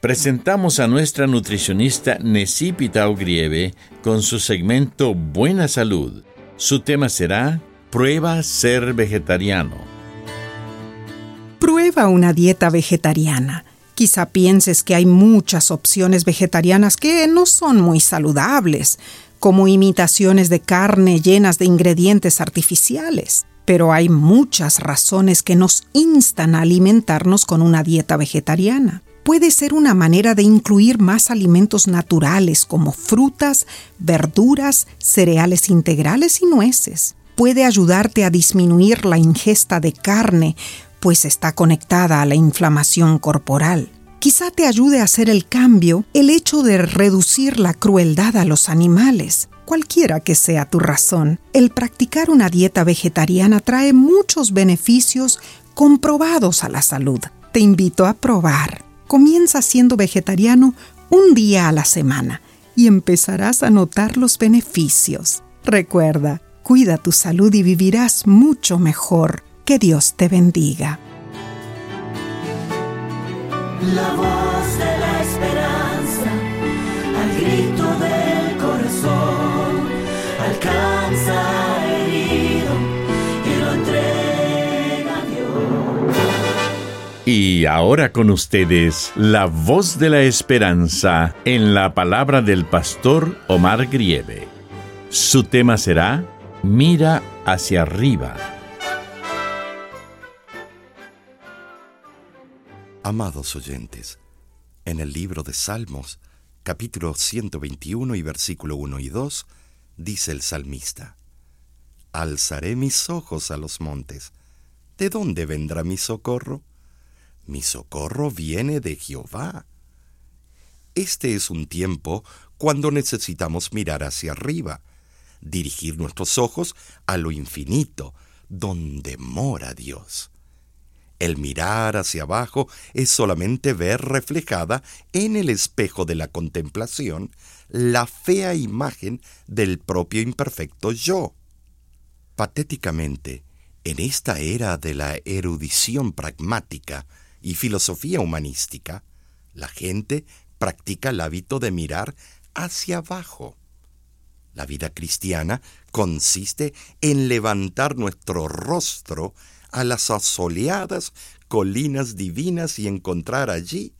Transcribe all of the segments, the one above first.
presentamos a nuestra nutricionista Necipita Grieve con su segmento Buena Salud. Su tema será Prueba ser vegetariano. Prueba una dieta vegetariana. Quizá pienses que hay muchas opciones vegetarianas que no son muy saludables, como imitaciones de carne llenas de ingredientes artificiales. Pero hay muchas razones que nos instan a alimentarnos con una dieta vegetariana puede ser una manera de incluir más alimentos naturales como frutas, verduras, cereales integrales y nueces. Puede ayudarte a disminuir la ingesta de carne, pues está conectada a la inflamación corporal. Quizá te ayude a hacer el cambio el hecho de reducir la crueldad a los animales. Cualquiera que sea tu razón, el practicar una dieta vegetariana trae muchos beneficios comprobados a la salud. Te invito a probar. Comienza siendo vegetariano un día a la semana y empezarás a notar los beneficios. Recuerda, cuida tu salud y vivirás mucho mejor. Que Dios te bendiga. Y ahora con ustedes, la voz de la esperanza en la palabra del pastor Omar Grieve. Su tema será Mira hacia arriba. Amados oyentes, en el libro de Salmos, capítulo 121 y versículo 1 y 2, dice el salmista, Alzaré mis ojos a los montes. ¿De dónde vendrá mi socorro? Mi socorro viene de Jehová. Este es un tiempo cuando necesitamos mirar hacia arriba, dirigir nuestros ojos a lo infinito, donde mora Dios. El mirar hacia abajo es solamente ver reflejada en el espejo de la contemplación la fea imagen del propio imperfecto yo. Patéticamente, en esta era de la erudición pragmática y filosofía humanística, la gente practica el hábito de mirar hacia abajo. La vida cristiana consiste en levantar nuestro rostro a las asoleadas colinas divinas y encontrar allí,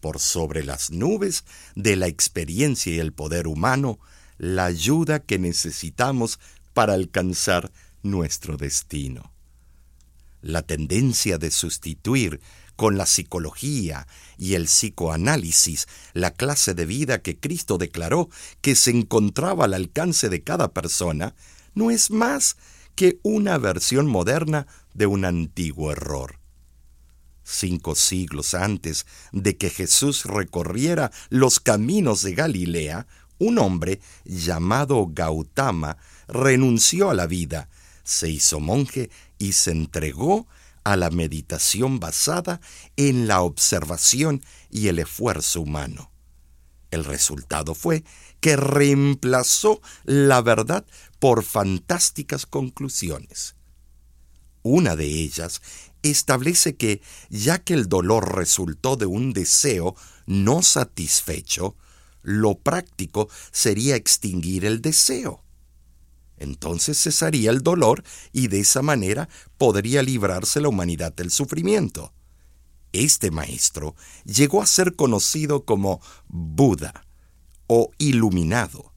por sobre las nubes de la experiencia y el poder humano, la ayuda que necesitamos para alcanzar nuestro destino. La tendencia de sustituir con la psicología y el psicoanálisis la clase de vida que Cristo declaró que se encontraba al alcance de cada persona, no es más que una versión moderna de un antiguo error. Cinco siglos antes de que Jesús recorriera los caminos de Galilea, un hombre llamado Gautama renunció a la vida, se hizo monje y se entregó a la meditación basada en la observación y el esfuerzo humano. El resultado fue que reemplazó la verdad por fantásticas conclusiones. Una de ellas establece que, ya que el dolor resultó de un deseo no satisfecho, lo práctico sería extinguir el deseo. Entonces cesaría el dolor y de esa manera podría librarse la humanidad del sufrimiento. Este maestro llegó a ser conocido como Buda o iluminado.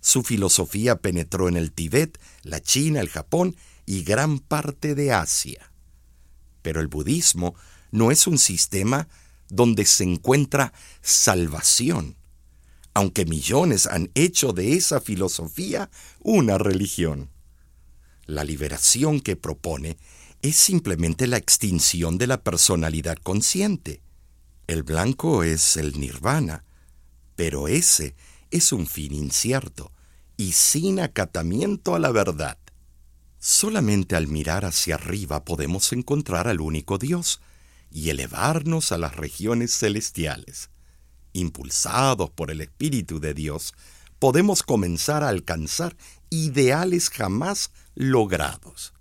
Su filosofía penetró en el Tíbet, la China, el Japón y gran parte de Asia. Pero el budismo no es un sistema donde se encuentra salvación, aunque millones han hecho de esa filosofía una religión. La liberación que propone es simplemente la extinción de la personalidad consciente. El blanco es el nirvana, pero ese es un fin incierto y sin acatamiento a la verdad. Solamente al mirar hacia arriba podemos encontrar al único Dios y elevarnos a las regiones celestiales. Impulsados por el Espíritu de Dios, podemos comenzar a alcanzar ideales jamás logrados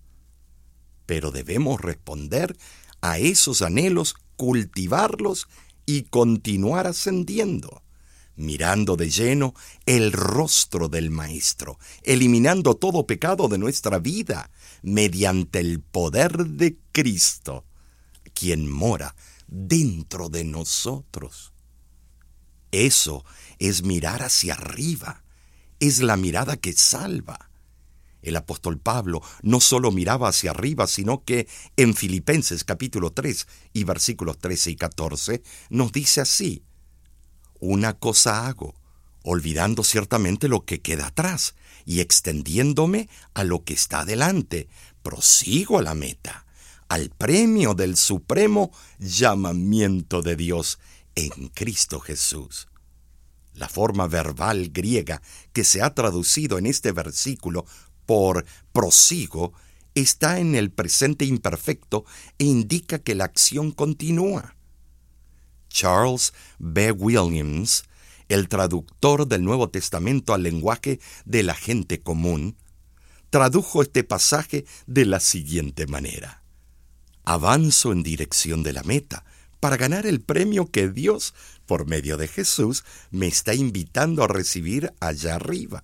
pero debemos responder a esos anhelos, cultivarlos y continuar ascendiendo, mirando de lleno el rostro del Maestro, eliminando todo pecado de nuestra vida mediante el poder de Cristo, quien mora dentro de nosotros. Eso es mirar hacia arriba, es la mirada que salva. El apóstol Pablo no solo miraba hacia arriba, sino que en Filipenses capítulo 3 y versículos 13 y 14 nos dice así, Una cosa hago, olvidando ciertamente lo que queda atrás y extendiéndome a lo que está delante, prosigo a la meta, al premio del supremo llamamiento de Dios en Cristo Jesús. La forma verbal griega que se ha traducido en este versículo por prosigo está en el presente imperfecto e indica que la acción continúa. Charles B. Williams, el traductor del Nuevo Testamento al lenguaje de la gente común, tradujo este pasaje de la siguiente manera. Avanzo en dirección de la meta para ganar el premio que Dios, por medio de Jesús, me está invitando a recibir allá arriba.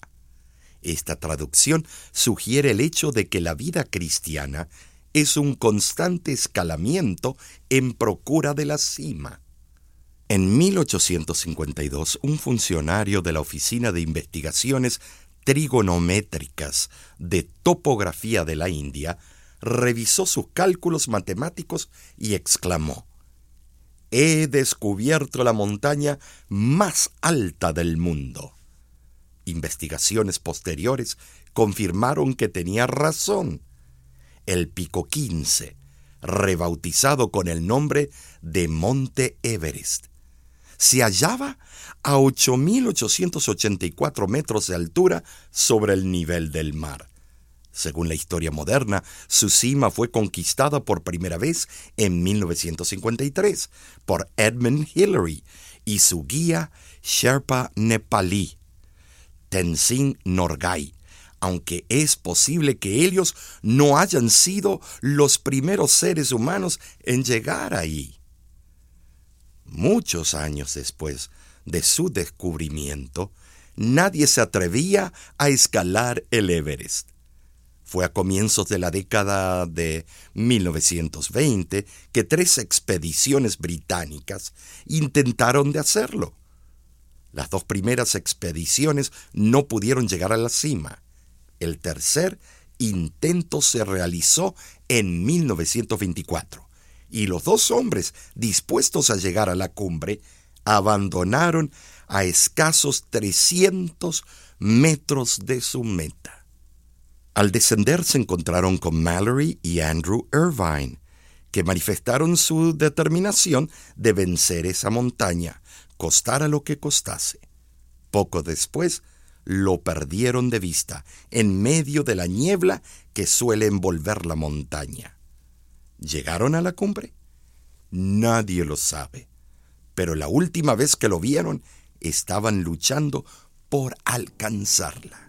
Esta traducción sugiere el hecho de que la vida cristiana es un constante escalamiento en procura de la cima. En 1852, un funcionario de la Oficina de Investigaciones Trigonométricas de Topografía de la India revisó sus cálculos matemáticos y exclamó, He descubierto la montaña más alta del mundo. Investigaciones posteriores confirmaron que tenía razón. El Pico 15, rebautizado con el nombre de Monte Everest, se hallaba a 8.884 metros de altura sobre el nivel del mar. Según la historia moderna, su cima fue conquistada por primera vez en 1953 por Edmund Hillary y su guía Sherpa Nepalí. Tenzin Norgay, aunque es posible que ellos no hayan sido los primeros seres humanos en llegar ahí. Muchos años después de su descubrimiento, nadie se atrevía a escalar el Everest. Fue a comienzos de la década de 1920 que tres expediciones británicas intentaron de hacerlo. Las dos primeras expediciones no pudieron llegar a la cima. El tercer intento se realizó en 1924 y los dos hombres dispuestos a llegar a la cumbre abandonaron a escasos 300 metros de su meta. Al descender se encontraron con Mallory y Andrew Irvine, que manifestaron su determinación de vencer esa montaña, costara lo que costase. Poco después, lo perdieron de vista, en medio de la niebla que suele envolver la montaña. ¿Llegaron a la cumbre? Nadie lo sabe. Pero la última vez que lo vieron, estaban luchando por alcanzarla.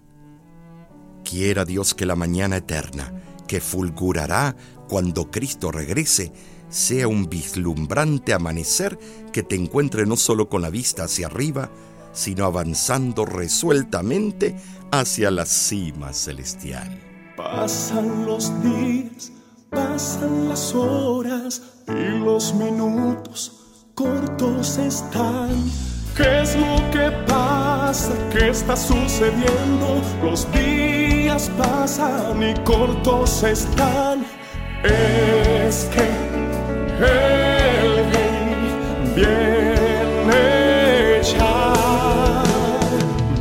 Quiera Dios que la mañana eterna, que fulgurará cuando Cristo regrese, sea un vislumbrante amanecer que te encuentre no solo con la vista hacia arriba, sino avanzando resueltamente hacia la cima celestial. Pasan los días, pasan las horas y los minutos cortos están. ¿Qué es lo que ¿Qué está sucediendo? Los días pasan y cortos están. Es que el rey viene ya.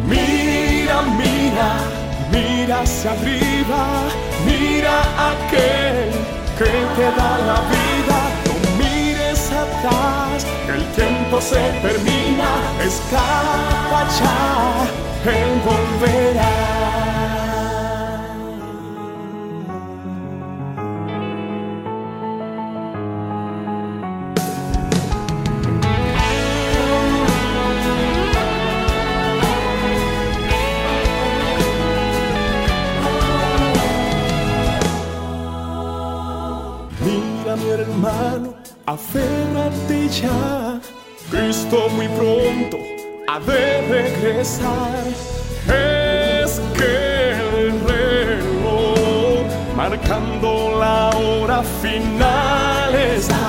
Mira, mira, mira hacia arriba, mira aquel que te da la vida. Se termina, escapa ya, él volverá. Mira mi hermano, aférrate ya. Cristo muy pronto ha de regresar. Es que el reloj marcando la hora final está.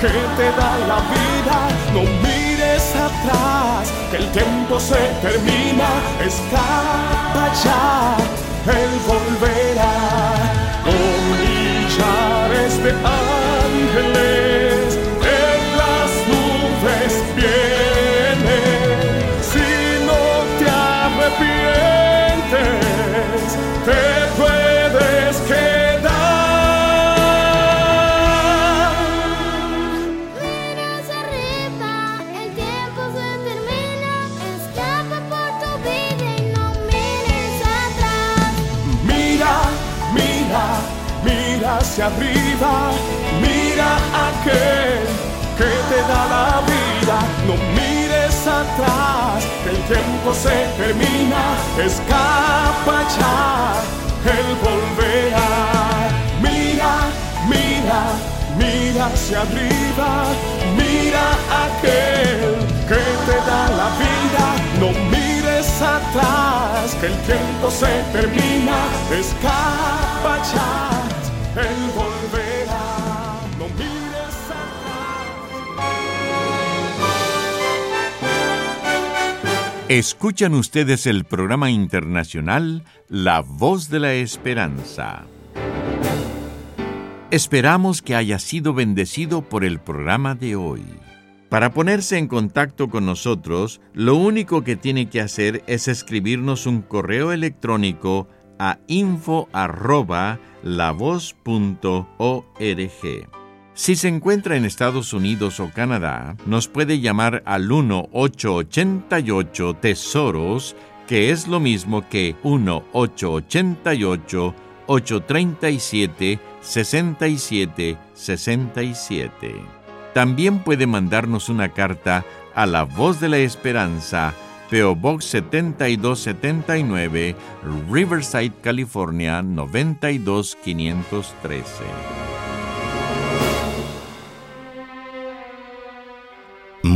Que te da la vida. No mires atrás, que el tiempo se termina, escapa ya, él volverá. El se termina, escapa ya, él volverá. Mira, mira, mira hacia arriba, mira aquel que te da la vida. No mires atrás, que el tiempo se termina, escapa ya, él volverá. Escuchan ustedes el programa internacional La Voz de la Esperanza. Esperamos que haya sido bendecido por el programa de hoy. Para ponerse en contacto con nosotros, lo único que tiene que hacer es escribirnos un correo electrónico a info. Si se encuentra en Estados Unidos o Canadá, nos puede llamar al 1-888 Tesoros, que es lo mismo que 1-888-837-6767. También puede mandarnos una carta a La Voz de la Esperanza, PO Box 7279, Riverside, California 92513.